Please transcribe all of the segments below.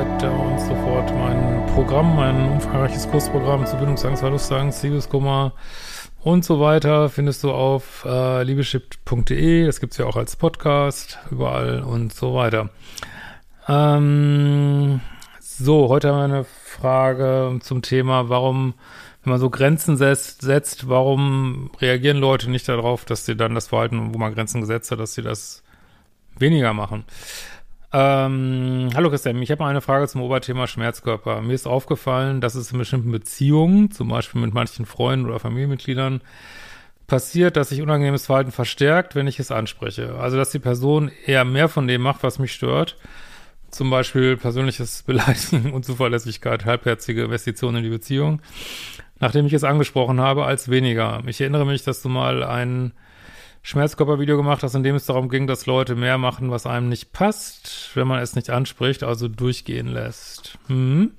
Weiter und so fort. Mein Programm, mein umfangreiches Kursprogramm zu Bindungsangst, Verlustangst, Liebeskummer und so weiter findest du auf äh, liebeschip.de. Das gibt's ja auch als Podcast überall und so weiter. Ähm, so, heute haben wir eine Frage zum Thema, warum, wenn man so Grenzen setzt, setzt, warum reagieren Leute nicht darauf, dass sie dann das Verhalten, wo man Grenzen gesetzt hat, dass sie das weniger machen. Ähm, hallo Christian, ich habe mal eine Frage zum Oberthema Schmerzkörper. Mir ist aufgefallen, dass es in bestimmten Beziehungen, zum Beispiel mit manchen Freunden oder Familienmitgliedern, passiert, dass sich unangenehmes Verhalten verstärkt, wenn ich es anspreche. Also, dass die Person eher mehr von dem macht, was mich stört. Zum Beispiel persönliches Beleidigen, Unzuverlässigkeit, halbherzige Investitionen in die Beziehung, nachdem ich es angesprochen habe, als weniger. Ich erinnere mich, dass du mal ein Schmerzkörpervideo gemacht hast, in dem es darum ging, dass Leute mehr machen, was einem nicht passt, wenn man es nicht anspricht, also durchgehen lässt. Hm.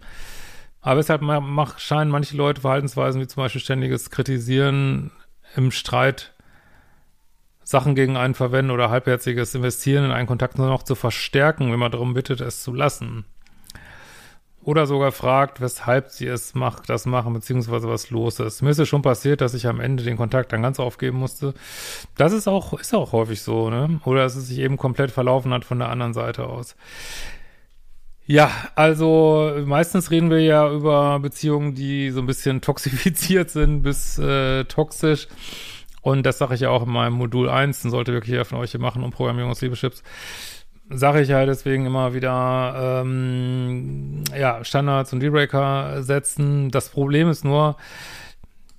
Aber deshalb mach, scheinen manche Leute Verhaltensweisen wie zum Beispiel ständiges Kritisieren im Streit Sachen gegen einen verwenden oder halbherziges Investieren in einen Kontakt nur noch zu verstärken, wenn man darum bittet, es zu lassen. Oder sogar fragt, weshalb sie es macht, das machen, beziehungsweise was los ist. Mir ist es schon passiert, dass ich am Ende den Kontakt dann ganz aufgeben musste. Das ist auch, ist auch häufig so, ne? Oder dass es sich eben komplett verlaufen hat von der anderen Seite aus. Ja, also meistens reden wir ja über Beziehungen, die so ein bisschen toxifiziert sind bis äh, toxisch. Und das sage ich ja auch in meinem Modul 1, den sollte wirklich jeder von euch hier machen, um Programmierung aus Liebeschips sage ich halt deswegen immer wieder, ähm, ja, Standards und Dealbreaker setzen. Das Problem ist nur,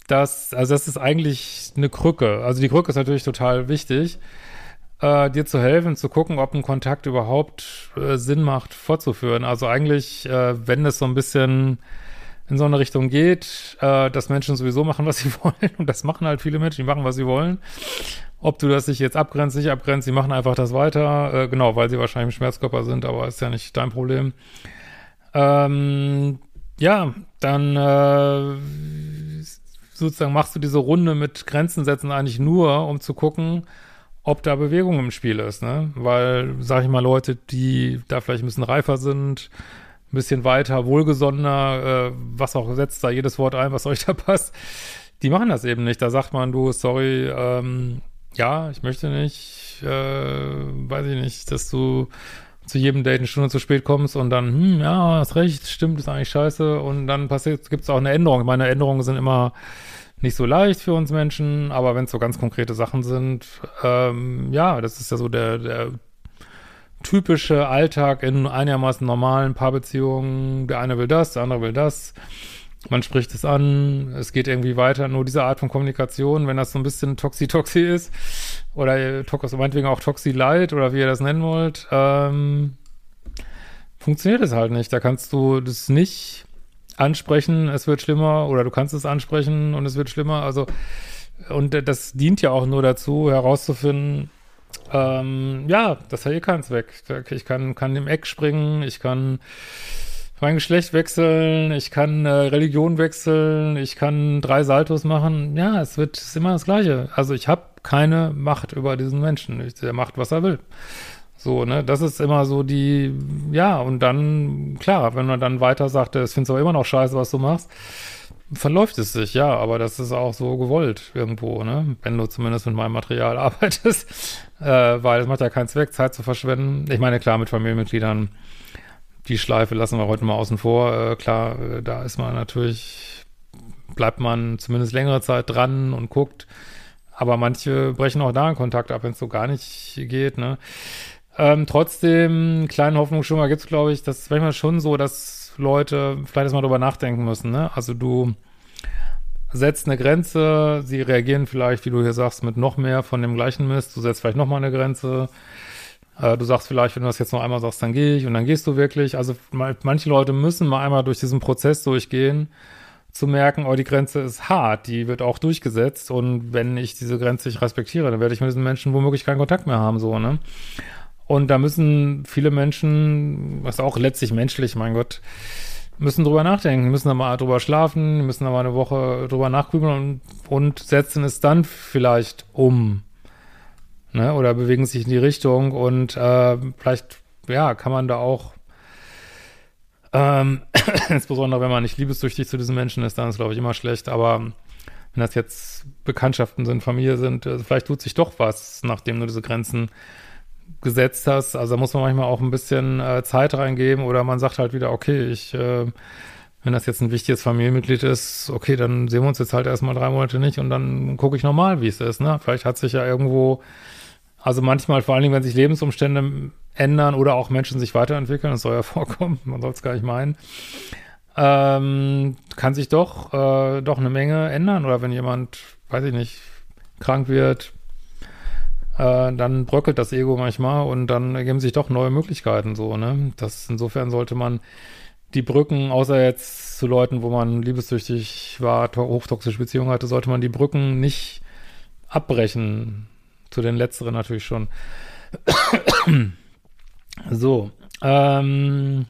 dass, also das ist eigentlich eine Krücke. Also die Krücke ist natürlich total wichtig, äh, dir zu helfen, zu gucken, ob ein Kontakt überhaupt äh, Sinn macht, fortzuführen. Also eigentlich, äh, wenn es so ein bisschen in so eine Richtung geht, äh, dass Menschen sowieso machen, was sie wollen. Und das machen halt viele Menschen, die machen, was sie wollen. Ob du das sich jetzt abgrenzt, nicht abgrenzt, sie machen einfach das weiter. Äh, genau, weil sie wahrscheinlich im Schmerzkörper sind, aber ist ja nicht dein Problem. Ähm, ja, dann äh, sozusagen machst du diese Runde mit Grenzen setzen eigentlich nur, um zu gucken, ob da Bewegung im Spiel ist, ne? Weil, sag ich mal, Leute, die da vielleicht ein bisschen reifer sind, ein bisschen weiter, wohlgesonnener, äh, was auch setzt da jedes Wort ein, was euch da passt, die machen das eben nicht. Da sagt man, du, sorry, ähm, ja, ich möchte nicht, äh, weiß ich nicht, dass du zu jedem Date eine Stunde zu spät kommst und dann, hm, ja, hast recht, stimmt, ist eigentlich scheiße und dann passiert, gibt es auch eine Änderung. Meine Änderungen sind immer nicht so leicht für uns Menschen, aber wenn es so ganz konkrete Sachen sind, ähm, ja, das ist ja so der, der typische Alltag in einigermaßen normalen Paarbeziehungen. Der eine will das, der andere will das man spricht es an, es geht irgendwie weiter. Nur diese Art von Kommunikation, wenn das so ein bisschen Toxi-Toxi ist, oder Tox, meinetwegen auch Toxi-Light, oder wie ihr das nennen wollt, ähm, funktioniert es halt nicht. Da kannst du das nicht ansprechen, es wird schlimmer, oder du kannst es ansprechen und es wird schlimmer. Also, und das dient ja auch nur dazu, herauszufinden, ähm, ja, das hat eh keinen Zweck. Ich kann, kann im Eck springen, ich kann mein Geschlecht wechseln, ich kann äh, Religion wechseln, ich kann drei Saltos machen. Ja, es wird ist immer das Gleiche. Also ich habe keine Macht über diesen Menschen. Ich, der macht, was er will. So, ne, das ist immer so die, ja, und dann, klar, wenn man dann weiter sagt, es findest aber immer noch scheiße, was du machst, verläuft es sich, ja, aber das ist auch so gewollt irgendwo, ne, wenn du zumindest mit meinem Material arbeitest, äh, weil es macht ja keinen Zweck, Zeit zu verschwenden. Ich meine, klar, mit Familienmitgliedern die Schleife lassen wir heute mal außen vor. Äh, klar, äh, da ist man natürlich, bleibt man zumindest längere Zeit dran und guckt. Aber manche brechen auch da einen Kontakt ab, wenn es so gar nicht geht. Ne? Ähm, trotzdem, kleine Hoffnung schon mal gibt's, glaube ich, das ist manchmal schon so, dass Leute vielleicht erstmal drüber nachdenken müssen. Ne? Also du setzt eine Grenze, sie reagieren vielleicht, wie du hier sagst, mit noch mehr von dem gleichen Mist. Du setzt vielleicht noch mal eine Grenze du sagst vielleicht, wenn du das jetzt noch einmal sagst, dann gehe ich und dann gehst du wirklich. Also manche Leute müssen mal einmal durch diesen Prozess durchgehen, zu merken, oh, die Grenze ist hart, die wird auch durchgesetzt und wenn ich diese Grenze nicht respektiere, dann werde ich mit diesen Menschen womöglich keinen Kontakt mehr haben, so, ne? Und da müssen viele Menschen, was auch letztlich menschlich, mein Gott, müssen drüber nachdenken, müssen da mal drüber schlafen, müssen da mal eine Woche drüber nachgrübeln und, und setzen es dann vielleicht um ne, oder bewegen sich in die Richtung und äh, vielleicht, ja, kann man da auch Ähm, insbesondere, wenn man nicht liebessüchtig zu diesen Menschen ist, dann ist, glaube ich, immer schlecht. Aber wenn das jetzt Bekanntschaften sind, Familie sind, also vielleicht tut sich doch was, nachdem du diese Grenzen gesetzt hast. Also da muss man manchmal auch ein bisschen äh, Zeit reingeben oder man sagt halt wieder, okay, ich, äh, wenn das jetzt ein wichtiges Familienmitglied ist, okay, dann sehen wir uns jetzt halt erstmal drei Monate nicht und dann gucke ich nochmal, wie es ist. Ne? Vielleicht hat sich ja irgendwo, also manchmal, vor allen Dingen, wenn sich Lebensumstände ändern oder auch Menschen sich weiterentwickeln, das soll ja vorkommen, man soll es gar nicht meinen, ähm, kann sich doch, äh, doch eine Menge ändern. Oder wenn jemand, weiß ich nicht, krank wird, äh, dann bröckelt das Ego manchmal und dann ergeben sich doch neue Möglichkeiten so, ne? Das insofern sollte man die Brücken, außer jetzt zu Leuten, wo man liebessüchtig war, hochtoxische Beziehungen hatte, sollte man die Brücken nicht abbrechen. Zu den letzteren natürlich schon. so, ähm,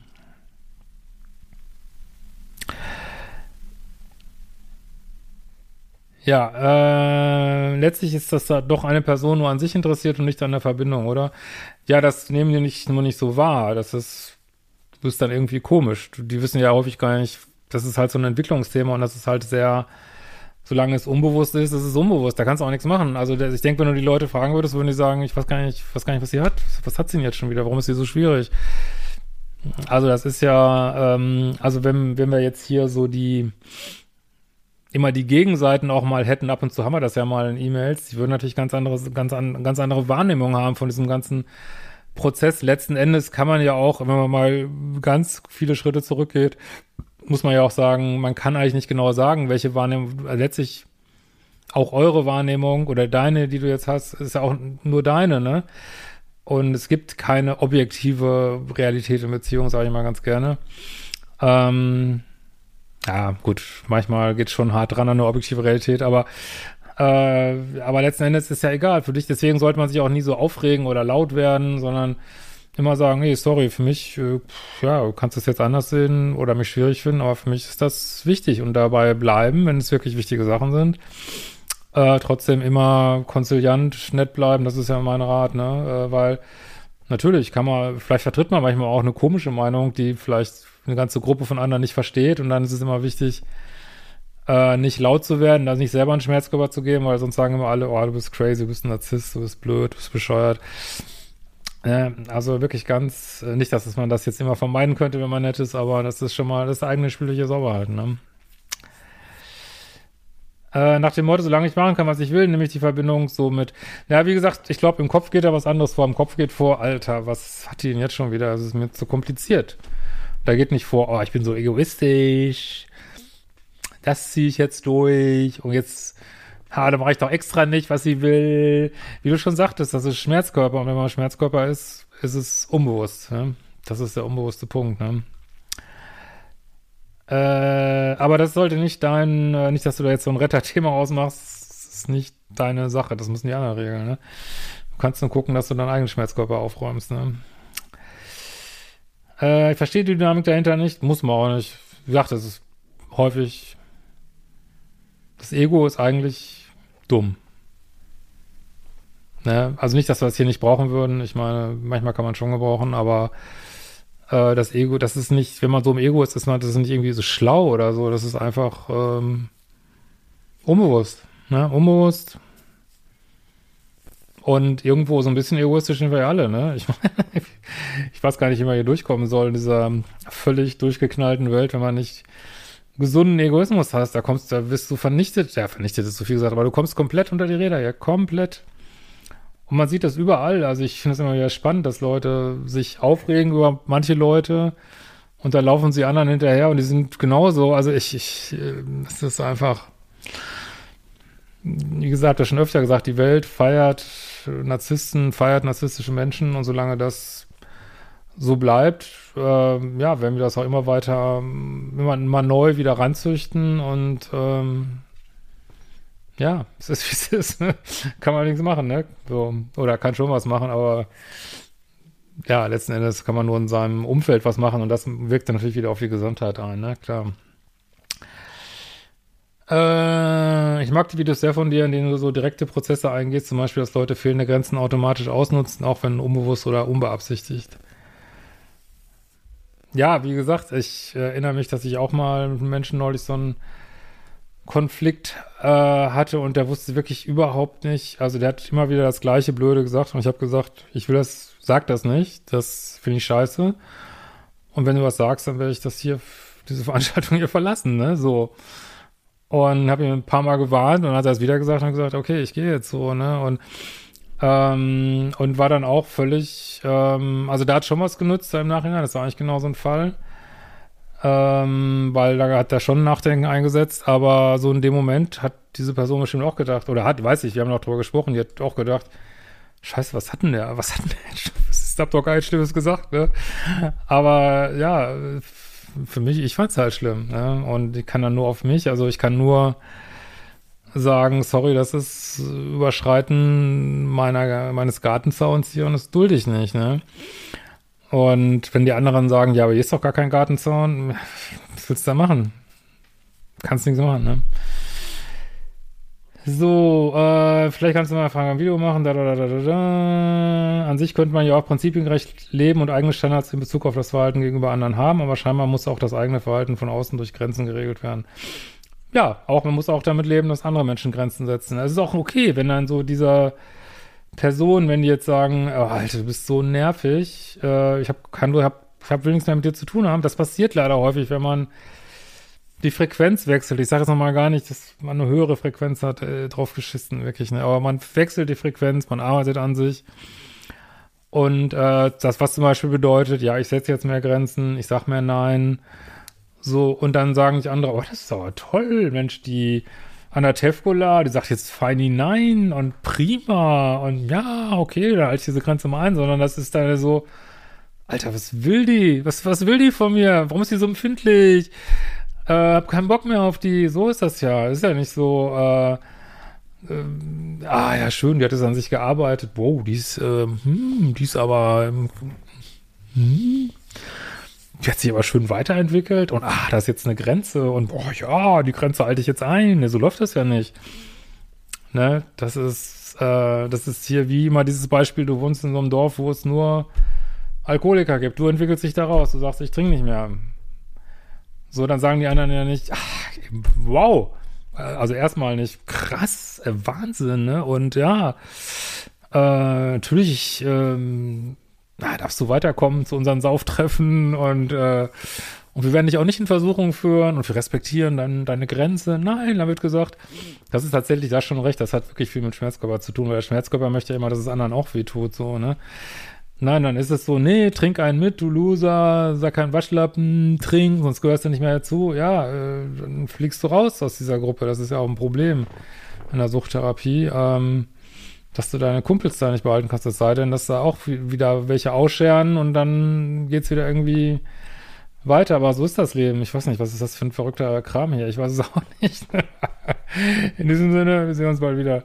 Ja, äh, letztlich ist das da doch eine Person nur an sich interessiert und nicht an der Verbindung, oder? Ja, das nehmen die nicht nur nicht so wahr. Das ist, du bist dann irgendwie komisch. Die wissen ja häufig gar nicht, das ist halt so ein Entwicklungsthema und das ist halt sehr, solange es unbewusst ist, ist es unbewusst. Da kannst du auch nichts machen. Also ich denke, wenn du die Leute fragen würdest, würden die sagen, ich weiß gar nicht, ich weiß gar nicht, was sie hat. Was hat sie denn jetzt schon wieder? Warum ist sie so schwierig? Also das ist ja, ähm, also wenn, wenn wir jetzt hier so die immer die Gegenseiten auch mal hätten, ab und zu haben wir das ja mal in E-Mails, die würden natürlich ganz andere, ganz, an, ganz andere Wahrnehmung haben von diesem ganzen Prozess. Letzten Endes kann man ja auch, wenn man mal ganz viele Schritte zurückgeht, muss man ja auch sagen, man kann eigentlich nicht genau sagen, welche Wahrnehmung, also letztlich auch eure Wahrnehmung oder deine, die du jetzt hast, ist ja auch nur deine, ne? Und es gibt keine objektive Realität in Beziehungen, sage ich mal ganz gerne. Ähm, ja, gut, manchmal geht schon hart dran an eine objektive Realität, aber äh, aber letzten Endes ist ja egal für dich. Deswegen sollte man sich auch nie so aufregen oder laut werden, sondern immer sagen, nee, sorry, für mich, äh, ja, du kannst es jetzt anders sehen oder mich schwierig finden, aber für mich ist das wichtig und dabei bleiben, wenn es wirklich wichtige Sachen sind. Äh, trotzdem immer konziliant, nett bleiben, das ist ja mein Rat, ne? Äh, weil natürlich kann man, vielleicht vertritt man manchmal auch eine komische Meinung, die vielleicht eine ganze Gruppe von anderen nicht versteht und dann ist es immer wichtig, äh, nicht laut zu werden, also nicht selber einen Schmerzkörper zu geben, weil sonst sagen immer alle, oh, du bist crazy, du bist ein Narzisst, du bist blöd, du bist bescheuert. Äh, also wirklich ganz, äh, nicht, dass man das jetzt immer vermeiden könnte, wenn man nett ist, aber das ist schon mal das eigene spielliche Sauberhalten, ne? Äh, nach dem Motto, solange ich machen kann, was ich will, nämlich die Verbindung so mit, ja, wie gesagt, ich glaube, im Kopf geht da was anderes vor. Im Kopf geht vor, Alter, was hat die denn jetzt schon wieder? Das ist mir zu kompliziert. Da geht nicht vor, oh, ich bin so egoistisch. Das ziehe ich jetzt durch und jetzt, ha, da mache ich doch extra nicht, was sie will. Wie du schon sagtest, das ist Schmerzkörper und wenn man Schmerzkörper ist, ist es unbewusst. Ne? Das ist der unbewusste Punkt. Ne? Äh, aber das sollte nicht dein, äh, nicht, dass du da jetzt so ein Retterthema ausmachst, das ist nicht deine Sache. Das müssen die anderen regeln. Ne? Du kannst nur gucken, dass du deinen eigenen Schmerzkörper aufräumst. Ne? Äh, ich verstehe die Dynamik dahinter nicht, muss man auch nicht. Wie gesagt, das ist häufig. Das Ego ist eigentlich dumm. Ne? Also nicht, dass wir das hier nicht brauchen würden. Ich meine, manchmal kann man schon gebrauchen, aber äh, das Ego, das ist nicht, wenn man so im Ego ist, ist man, das ist nicht irgendwie so schlau oder so. Das ist einfach ähm, unbewusst. Ne? Unbewusst. Und irgendwo so ein bisschen egoistisch sind wir ja alle, ne? Ich, ich weiß gar nicht, wie man hier durchkommen soll in dieser völlig durchgeknallten Welt, wenn man nicht gesunden Egoismus hast. Da kommst, da bist du vernichtet. Ja, vernichtet ist zu viel gesagt, aber du kommst komplett unter die Räder, ja, komplett. Und man sieht das überall. Also ich finde es immer wieder spannend, dass Leute sich aufregen über manche Leute und da laufen sie anderen hinterher und die sind genauso. Also ich, ich, äh, es ist einfach, wie gesagt, ja schon öfter gesagt, die Welt feiert Narzissten, feiert narzisstische Menschen und solange das so bleibt, äh, ja, werden wir das auch immer weiter, immer, immer neu wieder ranzüchten und ähm, ja, es ist wie es ist, ne? kann man nichts machen, ne? So, oder kann schon was machen, aber ja, letzten Endes kann man nur in seinem Umfeld was machen und das wirkt dann natürlich wieder auf die Gesundheit ein, ne? Klar. Äh, ich mag die Videos sehr von dir, in denen du so direkte Prozesse eingehst, zum Beispiel, dass Leute fehlende Grenzen automatisch ausnutzen, auch wenn unbewusst oder unbeabsichtigt. Ja, wie gesagt, ich erinnere mich, dass ich auch mal mit einem Menschen neulich so einen Konflikt äh, hatte und der wusste wirklich überhaupt nicht, also der hat immer wieder das gleiche Blöde gesagt und ich habe gesagt, ich will das, sag das nicht, das finde ich scheiße und wenn du was sagst, dann werde ich das hier, diese Veranstaltung hier verlassen, ne, so. Und habe ihm ein paar Mal gewarnt und dann hat er es wieder gesagt und gesagt, okay, ich gehe jetzt so, ne, und ähm, und war dann auch völlig, ähm, also da hat schon was genutzt im Nachhinein, das war eigentlich genau so ein Fall. Ähm, weil da hat er schon Nachdenken eingesetzt, aber so in dem Moment hat diese Person bestimmt auch gedacht, oder hat, weiß ich, wir haben noch drüber gesprochen, die hat auch gedacht, Scheiße, was hat denn der, was hat denn der, ist, hab doch gar nichts Schlimmes gesagt, ne? Aber ja, für mich, ich fand's halt schlimm, ne? Und ich kann dann nur auf mich, also ich kann nur sagen, sorry, das ist Überschreiten meiner, meines Gartenzauns hier und das dulde ich nicht, ne? Und wenn die anderen sagen, ja, aber hier ist doch gar kein Gartenzaun, was willst du da machen? Kannst nichts machen, ne? So, äh, vielleicht kannst du mal fragen, ein Video machen, da, da, da, da, da. An sich könnte man ja auch prinzipiengerecht leben und eigene Standards in Bezug auf das Verhalten gegenüber anderen haben, aber scheinbar muss auch das eigene Verhalten von außen durch Grenzen geregelt werden ja, auch man muss auch damit leben, dass andere Menschen Grenzen setzen. Es ist auch okay, wenn dann so dieser Person, wenn die jetzt sagen, oh, Alter, du bist so nervig, äh, ich habe kann du hab, ich hab will nichts mehr mit dir zu tun haben. Das passiert leider häufig, wenn man die Frequenz wechselt. Ich sage jetzt nochmal gar nicht, dass man eine höhere Frequenz hat, äh, drauf geschissen, wirklich, ne? Aber man wechselt die Frequenz, man arbeitet an sich. Und äh, das, was zum Beispiel bedeutet, ja, ich setze jetzt mehr Grenzen, ich sag mehr Nein, so, und dann sagen die andere, oh, das ist aber toll, Mensch, die Anna Tevkola, die sagt jetzt feini nein und prima und ja, okay, da halte ich diese Grenze mal ein, sondern das ist dann so, Alter, was will die? Was, was will die von mir? Warum ist die so empfindlich? Äh, hab keinen Bock mehr auf die. So ist das ja. Ist ja nicht so, äh, äh, ah ja, schön, die hat es an sich gearbeitet. Wow, die ist, äh, hm, die ist aber, hm, die hat sich aber schön weiterentwickelt und ah, da ist jetzt eine Grenze und boah, ja, die Grenze halte ich jetzt ein. Ne, so läuft das ja nicht. Ne, das ist, äh, das ist hier wie immer dieses Beispiel, du wohnst in so einem Dorf, wo es nur Alkoholiker gibt. Du entwickelst dich daraus, du sagst, ich trinke nicht mehr. So, dann sagen die anderen ja nicht, ach, wow. Also erstmal nicht krass, äh, Wahnsinn, ne? Und ja, äh, natürlich, ähm, na, darfst du weiterkommen zu unseren Sauftreffen und, äh, und wir werden dich auch nicht in Versuchung führen und wir respektieren dann deine Grenze. Nein, da wird gesagt, das ist tatsächlich, da schon recht, das hat wirklich viel mit Schmerzkörper zu tun, weil der Schmerzkörper möchte ja immer, dass es anderen auch weh tut, so, ne? Nein, dann ist es so, nee, trink einen mit, du Loser, sag keinen Waschlappen, trink, sonst gehörst du nicht mehr dazu. Ja, äh, dann fliegst du raus aus dieser Gruppe. Das ist ja auch ein Problem in der Suchttherapie. Ähm, dass du deine Kumpels da nicht behalten kannst, es sei denn, dass da auch wieder welche ausscheren und dann geht's wieder irgendwie weiter, aber so ist das Leben. Ich weiß nicht, was ist das für ein verrückter Kram hier? Ich weiß es auch nicht. In diesem Sinne, wir sehen uns bald wieder.